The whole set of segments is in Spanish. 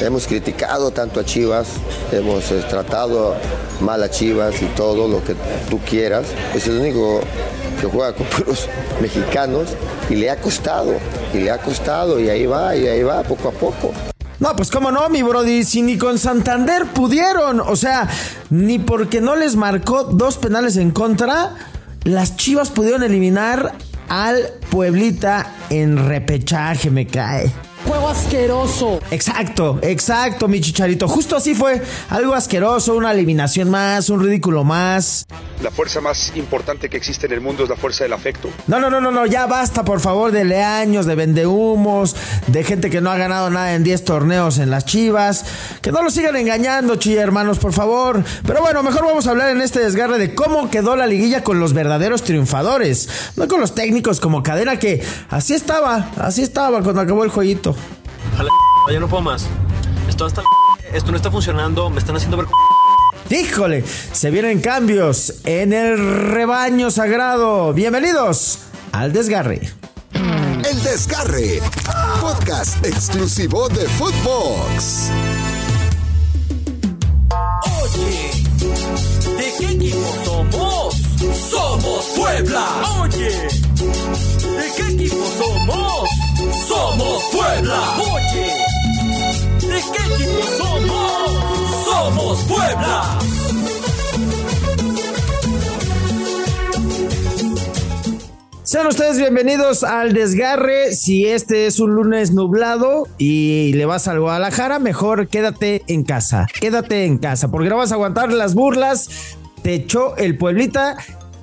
hemos criticado tanto a Chivas, hemos eh, tratado mal a Chivas y todo lo que tú quieras. Es el único que juega con puros mexicanos y le ha costado, y le ha costado, y ahí va, y ahí va, poco a poco. No, pues cómo no, mi brody, si ni con Santander pudieron, o sea, ni porque no les marcó dos penales en contra, las Chivas pudieron eliminar al Pueblita en repechaje, me cae. Juego asqueroso. Exacto, exacto, mi chicharito. Justo así fue. Algo asqueroso, una eliminación más, un ridículo más. La fuerza más importante que existe en el mundo es la fuerza del afecto. No, no, no, no, no, ya basta, por favor, de leaños, de vendehumos, de gente que no ha ganado nada en 10 torneos en las chivas. Que no lo sigan engañando, chilla hermanos, por favor. Pero bueno, mejor vamos a hablar en este desgarre de cómo quedó la liguilla con los verdaderos triunfadores. No con los técnicos como cadena, que así estaba, así estaba cuando acabó el jueguito. Ya no puedo más. Esto, hasta esto no está funcionando, me están haciendo ver... Híjole, se vienen cambios en el rebaño sagrado. Bienvenidos al desgarre. El desgarre, podcast exclusivo de Footbox. Oye, ¿de qué equipo somos? Somos Puebla. Oye, Puebla. Sean ustedes bienvenidos al desgarre. Si este es un lunes nublado y le vas al Guadalajara, mejor quédate en casa. Quédate en casa, porque no vas a aguantar las burlas. Te echó el Pueblita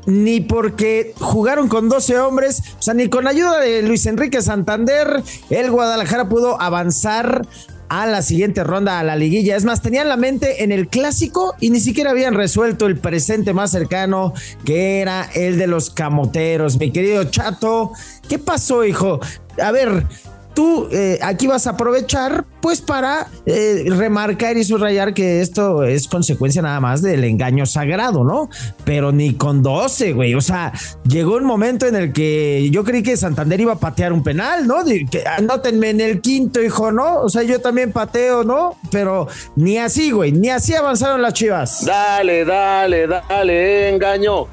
ni porque jugaron con 12 hombres, o sea, ni con ayuda de Luis Enrique Santander, el Guadalajara pudo avanzar a la siguiente ronda, a la liguilla. Es más, tenían la mente en el clásico y ni siquiera habían resuelto el presente más cercano, que era el de los camoteros. Mi querido Chato, ¿qué pasó, hijo? A ver, tú eh, aquí vas a aprovechar pues para eh, remarcar y subrayar que esto es consecuencia nada más del engaño sagrado, ¿no? Pero ni con 12, güey. O sea, llegó un momento en el que yo creí que Santander iba a patear un penal, ¿no? que, anótenme en el quinto, hijo, ¿no? O sea, yo también pateo, ¿no? Pero ni así, güey, ni así avanzaron las chivas. Dale, dale, dale, engaño.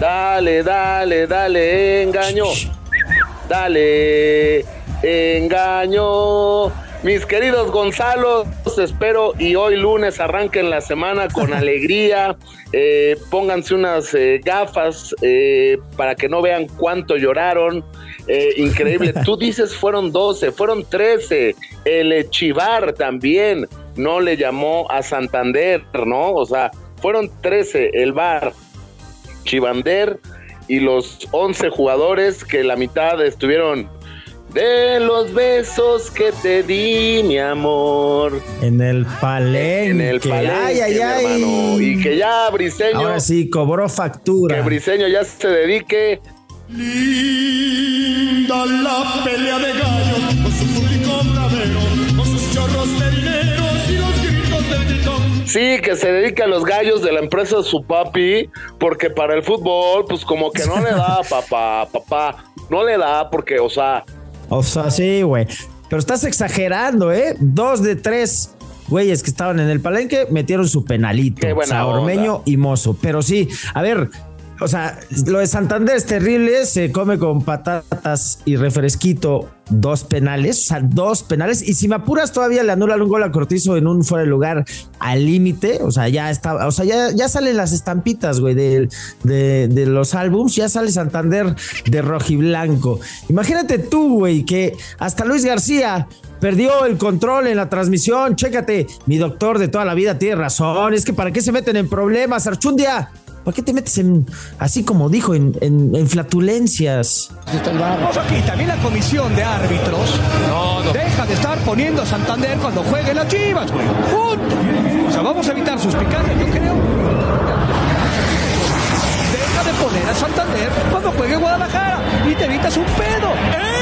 Dale, dale, dale, engaño. Dale engaño. Mis queridos Gonzalo, espero y hoy lunes arranquen la semana con alegría. Eh, pónganse unas eh, gafas eh, para que no vean cuánto lloraron. increíble. Tú dices fueron 12, fueron 13. El Chivar también no le llamó a Santander, ¿no? O sea, fueron 13 el bar. Chivander y los 11 jugadores que la mitad estuvieron de los besos que te di, mi amor. En el palenque. En el palenque, ay, ay, Y que ya Briseño. Ahora sí, cobró factura. Que Briseño ya se dedique. Linda la pelea de gallos, con su público bravero, con sus chorros de dinero y los gritos del gritón. Sí, que se dedica a los gallos de la empresa de su papi, porque para el fútbol, pues como que no le da, papá, papá, no le da, porque, o sea, o sea, sí, güey. Pero estás exagerando, ¿eh? Dos de tres güeyes que estaban en el palenque metieron su penalito. o sea, Ormeño y Mozo. Pero sí, a ver, o sea, lo de Santander es terrible, se come con patatas y refresquito dos penales, o sea, dos penales, y si me apuras todavía le anulan un gol a Cortizo en un fuera de lugar al límite, o sea, ya está, o sea, ya, ya salen las estampitas, güey, de, de, los álbums, ya sale Santander de rojiblanco. Imagínate tú, güey, que hasta Luis García perdió el control en la transmisión, chécate, mi doctor de toda la vida tiene razón, es que para qué se meten en problemas, Archundia ¿Para qué te metes en, así como dijo, en, flatulencias? aquí también la comisión de árbitros deja de estar poniendo a Santander cuando juegue las chivas, güey. O sea, vamos a evitar sus picantes, yo creo. Deja de poner a Santander cuando juegue Guadalajara y te evitas un pedo. ¡Ey!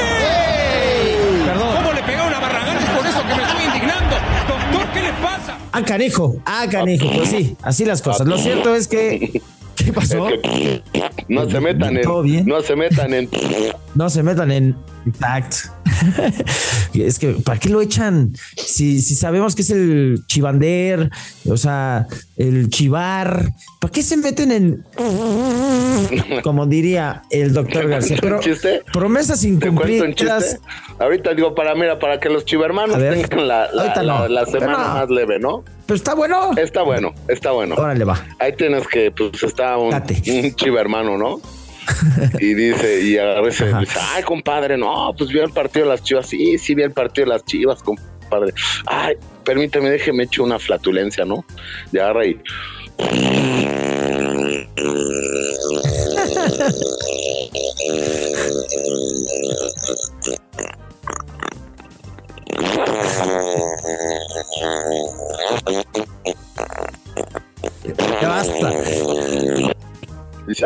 Ah, canijo, ah, canijo, pues sí, así las cosas. Lo cierto es que ¿Qué pasó? no se metan en. ¿Todo bien? No se metan en. No se metan en. Tact. es que, ¿para qué lo echan? Si, si sabemos que es el chivander, o sea, el chivar, ¿para qué se meten en, como diría el doctor García? Pero promesas ¿Te cuento un incumplidas. Ahorita digo, para, mira, para que los chivermanos ver. tengan la, la- Ahorita no. la- la semana no. más leve, ¿no? Pero está bueno. Está bueno, está bueno. Órale, va. Ahí tienes que, pues está un, Date. un chivermano, ¿no? y dice, y a veces Ajá. dice, ay, compadre, no, pues vi el partido de las chivas. Sí, sí vi el partido de las chivas, compadre. Ay, permíteme, déjeme echo una flatulencia, ¿no? Y agarra y.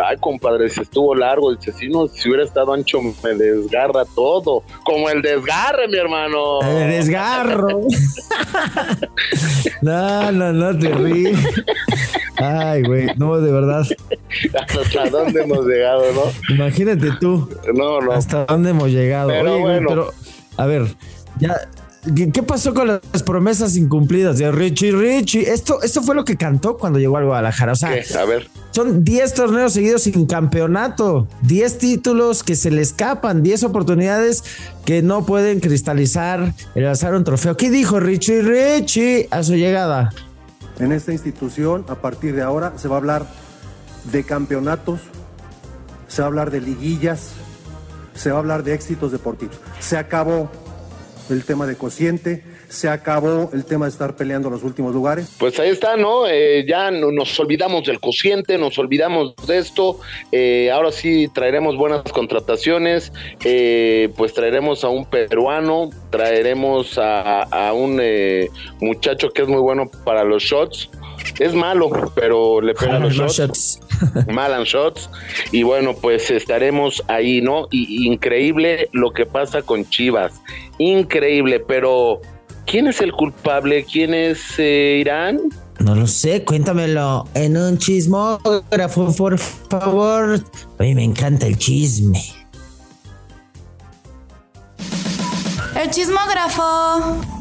ay, compadre, si estuvo largo. Dice, si no, si hubiera estado ancho, me desgarra todo. Como el desgarre, mi hermano. El desgarro. no, no, no te ríes. Ay, güey, no, de verdad. ¿Hasta dónde hemos llegado, no? Imagínate tú. No, no. ¿Hasta dónde hemos llegado? Pero Oye, güey, bueno. pero, a ver, ya. ¿Qué, qué pasó con las promesas incumplidas de Richie Richie? Esto, esto fue lo que cantó cuando llegó al Guadalajara. O sea, ¿Qué? A ver. Son 10 torneos seguidos sin campeonato, 10 títulos que se le escapan, 10 oportunidades que no pueden cristalizar el alzar un trofeo. ¿Qué dijo Richie Richie a su llegada? En esta institución, a partir de ahora, se va a hablar de campeonatos, se va a hablar de liguillas, se va a hablar de éxitos deportivos. Se acabó el tema de cociente, se acabó el tema de estar peleando los últimos lugares. Pues ahí está, ¿no? Eh, ya no- nos olvidamos del cociente, nos olvidamos de esto. Eh, ahora sí traeremos buenas contrataciones. eh, pues traeremos a un peruano, traeremos a, a un eh, muchacho que es muy bueno para los shots. Es malo, pero le pega a los Los shots. Malan Shots. Y bueno, pues estaremos ahí, ¿no? Y increíble lo que pasa con Chivas. Increíble, pero ¿quién es el culpable? ¿Quién es eh, Irán? No lo sé, cuéntamelo en un chismógrafo, por favor. A mí me encanta el chisme. El chismógrafo.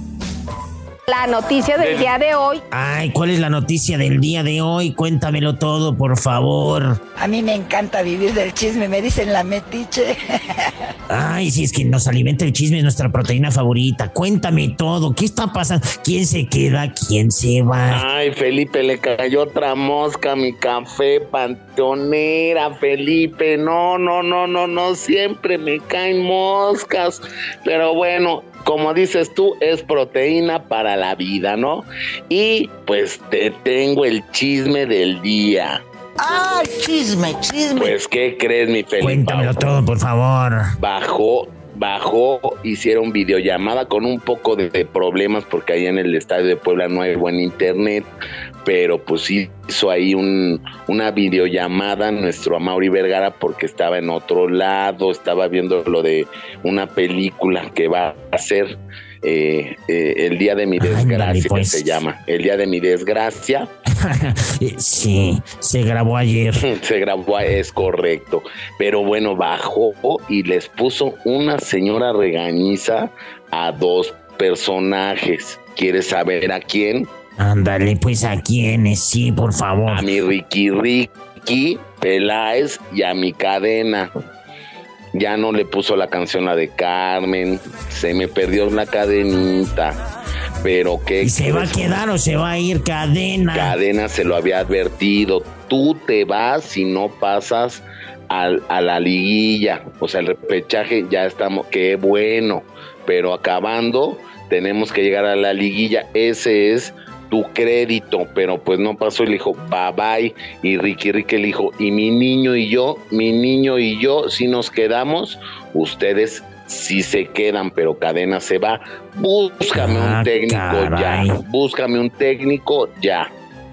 La noticia del día de hoy. Ay, ¿cuál es la noticia del día de hoy? Cuéntamelo todo, por favor. A mí me encanta vivir del chisme, me dicen la metiche. Ay, si es que nos alimenta el chisme, es nuestra proteína favorita. Cuéntame todo. ¿Qué está pasando? ¿Quién se queda? ¿Quién se va? Ay, Felipe, le cayó otra mosca a mi café, panteonera, Felipe. No, no, no, no, no, siempre me caen moscas. Pero bueno, como dices tú, es proteína para la vida, ¿no? Y pues te tengo el chisme del día. ¡Ah, chisme, chisme! Pues, ¿qué crees, mi Felipe? Cuéntamelo todo, por favor. bajó, bajó, hicieron videollamada con un poco de, de problemas porque ahí en el estadio de Puebla no hay buen internet, pero pues hizo ahí un, una videollamada nuestro Amaury Vergara porque estaba en otro lado, estaba viendo lo de una película que va a hacer. eh, eh, el día de mi desgracia pues. se llama el día de mi desgracia Eh, sí, se grabó ayer. se grabó, es correcto. Pero bueno, bajó y les puso una señora regañiza a dos personajes. ¿Quieres saber a quién? Ándale, pues a quiénes, sí, por favor. A mi Ricky Ricky Peláez y a mi cadena. Ya no le puso la canción la de Carmen. Se me perdió la cadenita. Pero qué ¿Y se va a quedar o se va a ir cadena? Cadena se lo había advertido. Tú te vas si no pasas al- a la liguilla. O sea, el repechaje ya estamos. Qué bueno. Pero acabando, tenemos que llegar a la liguilla. Ese es tu crédito. Pero pues no pasó y le dijo, bye bye. Y Ricky Ricky le dijo, y mi niño y yo, mi niño y yo, si nos quedamos, ustedes sí se quedan, pero cadena se va. Búscame Ah, un técnico caray. ya. Búscame un técnico ya.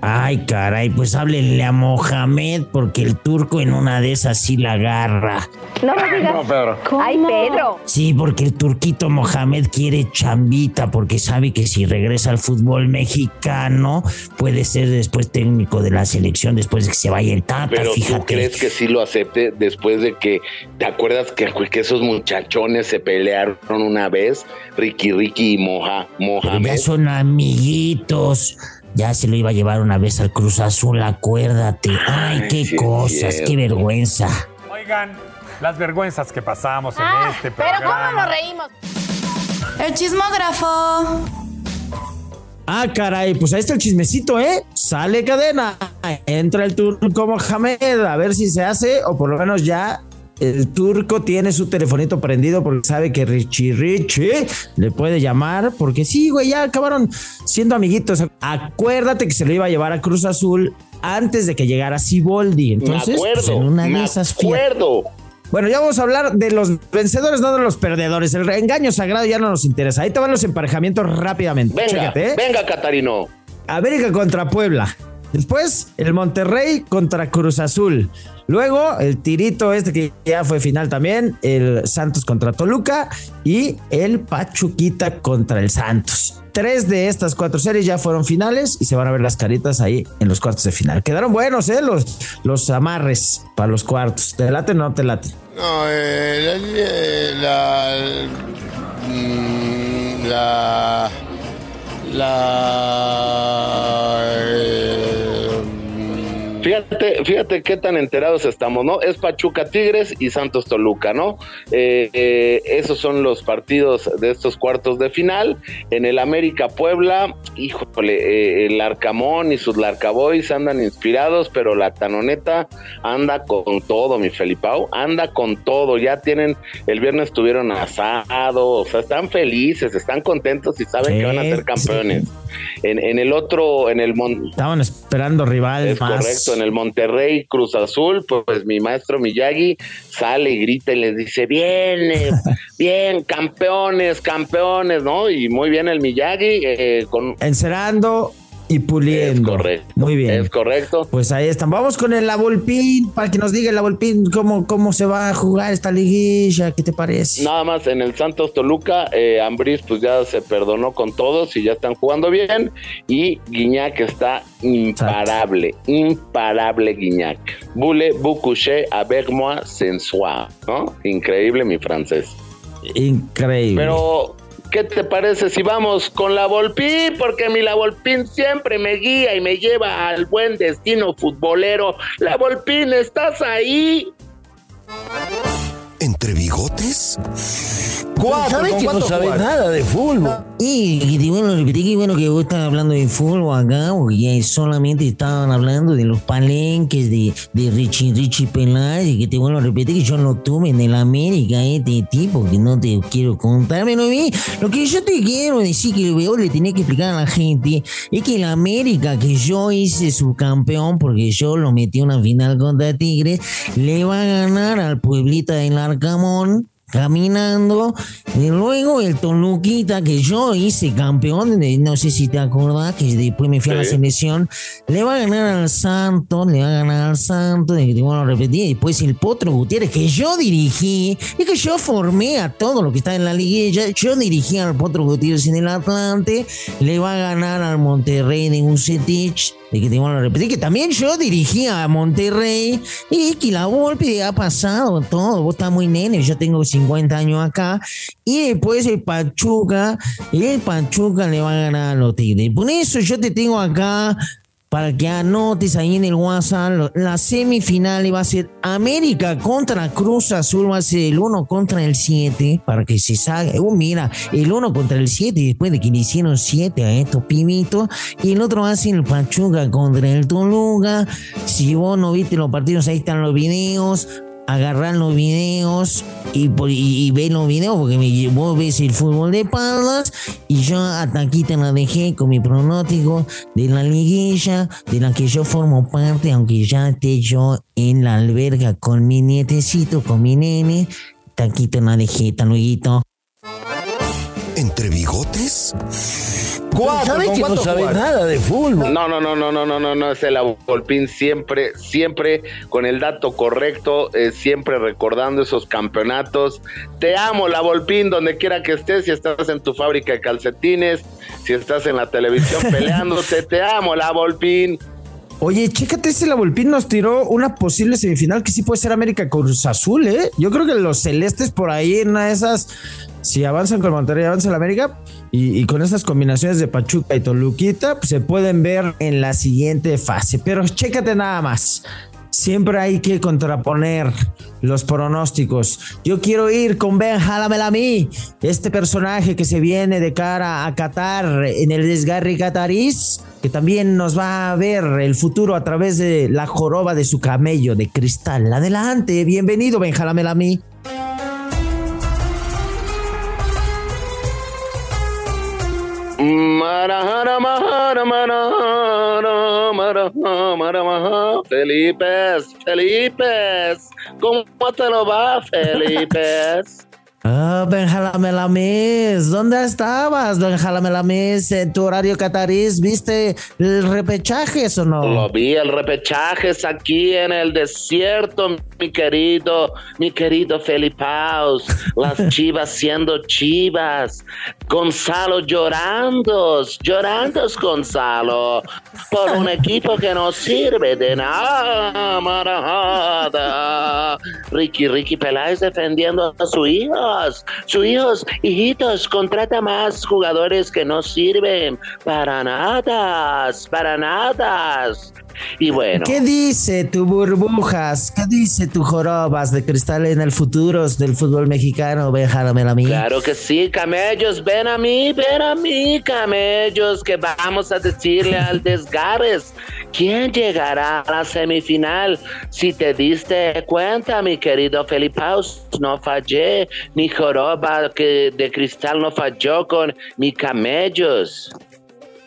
Ay, caray, pues háblenle a Mohamed porque el turco en una de esas sí la agarra. No me digas. No, Pedro. Ay, Pedro. Sí, porque el turquito Mohamed quiere chambita porque sabe que si regresa al fútbol mexicano puede ser después técnico de la selección después de que se vaya el Tata, Pero fíjate. ¿tú crees que sí lo acepte después de que, ¿te acuerdas que, que esos muchachones se pelearon una vez? Ricky, Ricky y Moja, Pero Mohamed. ya son amiguitos. Ya se lo iba a llevar una vez al Cruz Azul, acuérdate. Ay, Ay, qué sí cosas, cierto. qué vergüenza. Oigan, las vergüenzas que pasamos en Ah, este pero programa. ¿cómo nos reímos? El chismógrafo. Ah, caray, pues ahí está el chismecito, ¿eh? Sale cadena, entra el turco Mohamed, a ver si se hace, o por lo menos ya el turco tiene su telefonito prendido porque sabe que Richie Richie le puede llamar, porque sí, güey, ya acabaron siendo amiguitos. Acuérdate que se lo iba a llevar a Cruz Azul antes de que llegara Siboldi. Entonces, me pues, acuerdo, en una me de esas acuerdo. Bueno, ya vamos a hablar de los vencedores, no de los perdedores. El engaño sagrado ya no nos interesa. Ahí te van los emparejamientos rápidamente. Venga, Chécate, ¿eh? venga, Catarino. América contra Puebla. Después, el Monterrey contra Cruz Azul. Luego, el tirito este que ya fue final también, el Santos contra Toluca y el Pachuquita contra el Santos. Tres de estas cuatro series ya fueron finales y se van a ver las caritas ahí en los cuartos de final. Quedaron buenos, ¿eh? Los, los amarres para los cuartos. ¿Te late o no te late? No, eh, la, la, mm, la, la, eh, Fíjate, fíjate qué tan enterados estamos, ¿no? Es Pachuca Tigres y Santos Toluca, ¿no? Eh, eh, esos son los partidos de estos cuartos de final. En el América Puebla, híjole, eh, el Arcamón y sus Larcaboys andan inspirados, pero la Tanoneta anda con todo, mi Felipao, anda con todo. Ya tienen, el viernes tuvieron asado, o sea, están felices, están contentos y saben que van a ser campeones. En, en el otro, en el Mon- Estaban esperando rival es más. correcto, en el Monterrey Cruz Azul, pues mi maestro Miyagi sale y grita y les dice, bien, eh, bien, campeones, campeones, ¿no? Y muy bien el Miyagi, eh, con... Encerando y puliendo. Es correcto. Muy bien. Es correcto. Pues ahí están. Vamos con el Lavolpín para que nos diga el Lavolpín cómo, cómo se va a jugar esta liguilla. ¿Qué te parece? Nada más en el Santos Toluca, eh, Ambriz pues ya se perdonó con todos y ya están jugando bien. Y Guiñac está imparable, imparable Guiñac. Bule, Boucouché, avec moi, sensual, ¿no? Increíble mi francés. Increíble. Pero, ¿qué te parece si vamos con la Volpín? Porque mi la Volpín siempre me guía y me lleva al buen destino futbolero. La Volpín, ¿estás ahí? ¿Entre bigotes? ¿Sabes que no sabe nada de fútbol? Y que bueno, repetí que bueno que vos estás hablando de fútbol acá, porque ya solamente estaban hablando de los palenques de, de Richie Richie Peláez, y que te vuelvo a repetir que yo no tuve en el América este tipo, que no te quiero contar, pero a mí, lo que yo te quiero decir que vos le tenés que explicar a la gente, es que el América que yo hice subcampeón, porque yo lo metí en una final contra Tigres, le va a ganar al Pueblita del Arcamón caminando. Y luego el Toluquita, que yo hice campeón, de- no sé si te acordás, que después me fui a la selección, le va a ganar al Santos, le va a ganar al Santos, de que te vuelvo a repetir. Y después el Potro Gutiérrez, que yo dirigí, y que yo formé a todo lo que está en la liguilla, yo dirigí al Potro Gutiérrez en el Atlante, le va a ganar al Monterrey de Ucetich, de que te vuelvo a repetir, que también yo dirigía a Monterrey, y que la Volpe ha pasado todo, vos estás muy nene, yo tengo 50 años acá, y después el Pachuca, el Pachuca le va a ganar a los Tigres. Por eso yo te tengo acá para que anotes ahí en el WhatsApp. La semifinal va a ser América contra Cruz Azul, va a ser el 1 contra el 7, para que se salga. Uh, mira, el 1 contra el 7, después de que le hicieron 7 a estos pibitos. Y el otro va a ser el Pachuca contra el Toluca. Si vos no viste los partidos, ahí están los videos agarrar los videos y, por- ver los videos porque me, vos ves el fútbol de palmas y yo hasta aquí te la dejé con mi pronóstico de la liguilla de la que yo formo parte aunque ya esté yo en la alberga con mi nietecito con mi nene. Hasta aquí te la dejé hasta luego entre bigotes? Cuatro, ¿Sabe ¿con que no sabe jugar? nada de fútbol? No, no, no, no, no, no, no, no, es el Volpín siempre, siempre con el dato correcto, eh, siempre recordando esos campeonatos. Te amo, la Volpín, donde quiera que estés, si estás en tu fábrica de calcetines, si estás en la televisión peleándote, te amo, la Volpín. Oye, chécate si la Volpín nos tiró una posible semifinal que sí puede ser América Cruz Azul, ¿eh? Yo creo que los celestes por ahí en una de esas, si avanzan con Monterrey, avanza la América, y, con esas combinaciones de Pachuca y Toluquita, pues se pueden ver en la siguiente fase. Pero chécate nada más. Siempre hay que contraponer los pronósticos. Yo quiero ir con Ben Halamelami, este personaje que se viene de cara a Qatar en el desgarre catarís, que también nos va a ver el futuro a través de la joroba de su camello de cristal. Adelante, bienvenido Ben Halamelami. Marajara, majara, marajara, marajara, marajara. Felipes, Felipes, ¿cómo te lo va, Felipes? Ah, Benjalamelamis, ¿dónde estabas, Benjalamelamis? En tu horario catarís, ¿viste el repechaje o no? Lo vi, el repechaje es aquí en el desierto, mi querido, mi querido Felipaus. Las chivas siendo chivas. Gonzalo llorando, llorando Gonzalo, por un equipo que no sirve de nada. Ricky, Ricky Peláez defendiendo a sus hijos. Hijos, hijitos, contrata más jugadores que no sirven para nada, para nada. Y bueno. ¿Qué dice tu burbujas? ¿Qué dice tu jorobas de cristal en el futuro del fútbol mexicano? Benjamín a mí. Claro que sí, camellos, ven a mí, ven a mí, camellos, que vamos a decirle al Desgarres quién llegará a la semifinal. Si te diste cuenta, mi querido Felipaus, no fallé, mi joroba que de cristal no falló con mi camellos.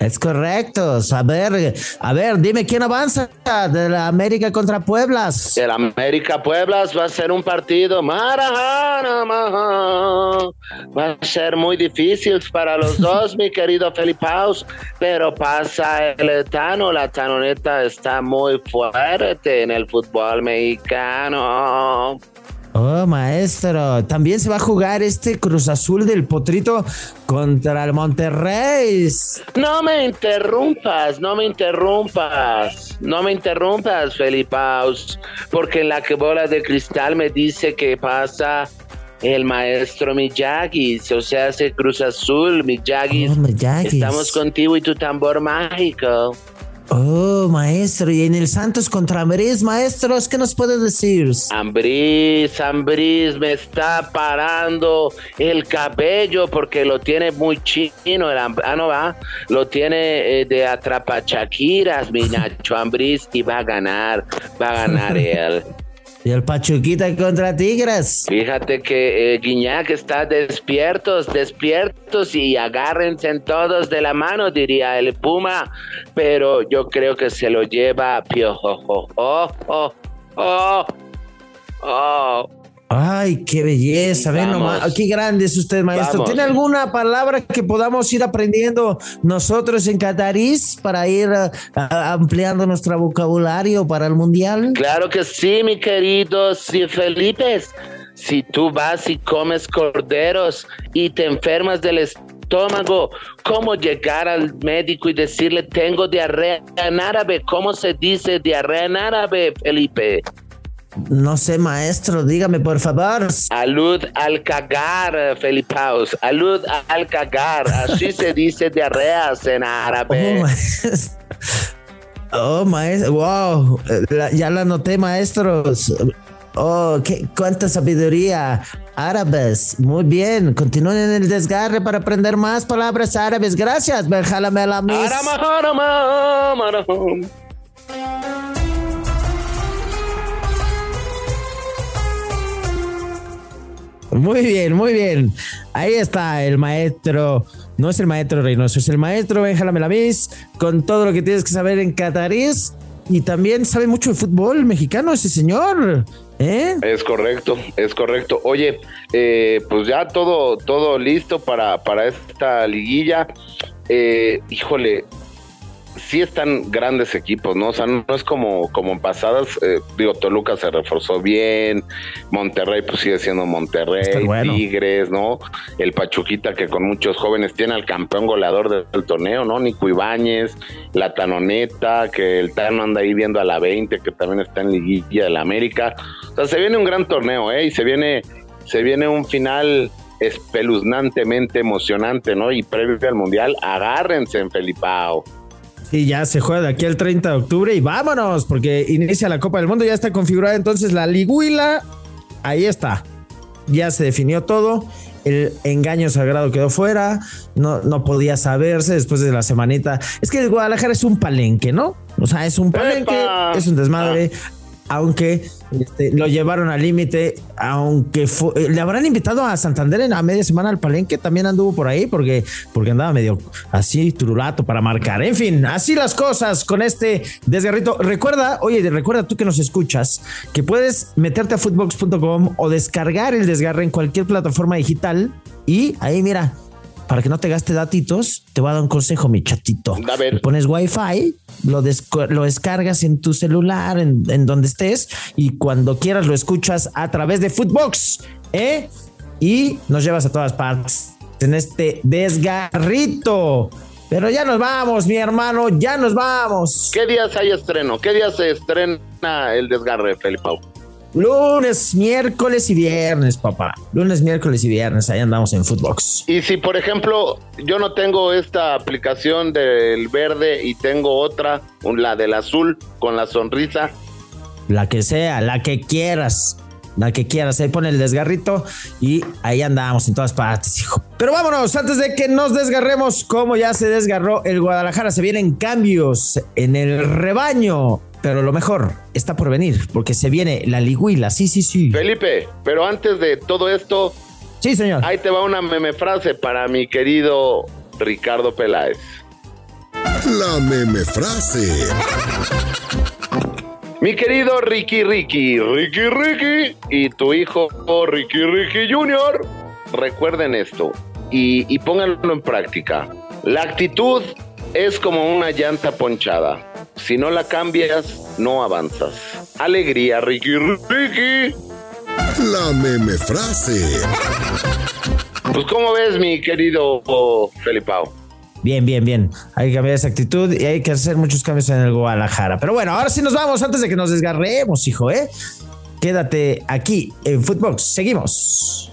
Es correcto. A ver, a ver, dime quién avanza de la América contra Pueblas. El América Pueblas va a ser un partido marajana. Va a ser muy difícil para los dos, mi querido Felipaus, pero pasa el etano. La tanoneta está muy fuerte en el fútbol mexicano. Oh, maestro. También se va a jugar este Cruz Azul del Potrito contra el Monterrey. No me interrumpas, no me interrumpas, no me interrumpas, Felipaus, porque en la que bola de cristal me dice que pasa el maestro Miyagi, o sea, ese Cruz Azul, Miyagi. Oh. Estamos contigo y tu tambor mágico. Oh, maestro, y en el Santos contra Ambriz, maestros, ¿qué nos puede decir? Ambriz, Ambriz me está parando el cabello porque lo tiene muy chino, el ah, no va, lo tiene eh, de atrapachaquiras, mi Nacho Ambriz, y va a ganar, va a ganar él. Y el Pachuquita contra Tigres. Fíjate que eh, Guiñac está despiertos, despiertos y agárrense en todos de la mano, diría el Puma, pero yo creo que se lo lleva Piojo. Oh, oh, oh, oh. Ay, qué belleza, ven nomás. Qué grande es usted, maestro. Vamos. ¿Tiene alguna palabra que podamos ir aprendiendo nosotros en Catarís para ir ah, ampliando nuestro vocabulario para el mundial? Claro que sí, mi querido sí, Felipe. Si tú vas y comes corderos y te enfermas del estómago, ¿cómo llegar al médico y decirle tengo diarrea en árabe? ¿Cómo se dice diarrea en árabe, Felipe? No sé, maestro, dígame por favor. Alud al cagar, Felipaus. Alud al cagar. Así se dice diarreas en árabe. Oh, maestro. Oh, maestro. Wow. La- ya la noté, maestros. Oh, qué, cuánta sabiduría. Árabes. Muy bien. Continúen en el desgarre para aprender más palabras árabes. Gracias, Benjalamelamis. Arama, Muy bien, muy bien. Ahí está el maestro. No es el maestro Reynoso, es el maestro Benjamín Lamis con todo lo que tienes que saber en Catarís. y también sabe mucho de fútbol mexicano ese señor. ¿Eh? Es correcto, es correcto. Oye, eh, pues ya todo, todo listo para, para esta liguilla. Eh, híjole, sí están grandes equipos, ¿no? O sea, no es como, como en pasadas, eh, digo, Toluca se reforzó bien, Monterrey pues sigue siendo Monterrey, Tigres, ¿no? El Pachuquita que con muchos jóvenes tiene al campeón goleador del, torneo, ¿no? Nico Ibáñez, la Tanoneta, que el Tano anda ahí viendo a la 20, que también está en liguilla de la América. O sea, se viene un gran torneo, ¿eh? Y se viene, se viene un final espeluznantemente emocionante, ¿no? Y previo al Mundial, agárrense en Felipao. Y ya se juega de aquí al 30 de octubre y vámonos, porque inicia la Copa del Mundo, ya está configurada entonces la liguila. Ahí está. Ya se definió todo. El engaño sagrado quedó fuera. No, no podía saberse después de la semanita. Es que el Guadalajara es un palenque, ¿no? O sea, es un palenque, es un desmadre aunque este, lo llevaron al límite, aunque eh, le habrán invitado a Santander en a media semana al Palenque, también anduvo por ahí porque, porque andaba medio así turulato para marcar. En fin, así las cosas con este desgarrito. Recuerda, oye, recuerda tú que nos escuchas, que puedes meterte a footbox.com o descargar el desgarre en cualquier plataforma digital y ahí mira para que no te gaste datitos, te voy a dar un consejo, mi chatito. A ver. Pones Wi-Fi, lo, lo descargas en tu celular, en, donde estés, y cuando quieras lo escuchas a través de Footbox, ¿eh? Y nos llevas a todas partes en este desgarrito. Pero ya nos vamos, mi hermano, ya nos vamos. ¿Qué días hay estreno? ¿Qué días se estrena el desgarre, Felipe? Lunes, miércoles y viernes, papá. Lunes, miércoles y viernes, ahí andamos en Footbox. Y si, por ejemplo, yo no tengo esta aplicación del verde y tengo otra, la del azul con la sonrisa. La que sea, la que quieras. La que quieras, ahí pone el desgarrito y ahí andamos en todas partes, hijo. Pero vámonos, antes de que nos desgarremos, como ya se desgarró el Guadalajara, se vienen cambios en el rebaño. Pero lo mejor está por venir, porque se viene la liguila. Sí, sí, sí. Felipe, pero antes de todo esto. Sí, señor. Ahí te va una meme frase para mi querido Ricardo Peláez. La meme frase. Mi querido Ricky Ricky, Ricky Ricky y tu hijo Ricky Ricky Jr. Recuerden esto y, y pónganlo en práctica. La actitud es como una llanta ponchada si no la cambias, no avanzas. Alegría, Ricky, Ricky. La meme frase. Pues, ¿cómo ves, mi querido Felipao? Bien, bien, bien. Hay que cambiar esa actitud y hay que hacer muchos cambios en el Guadalajara. Pero bueno, ahora sí nos vamos antes de que nos desgarremos, hijo, ¿eh? Quédate aquí en Footbox. Seguimos.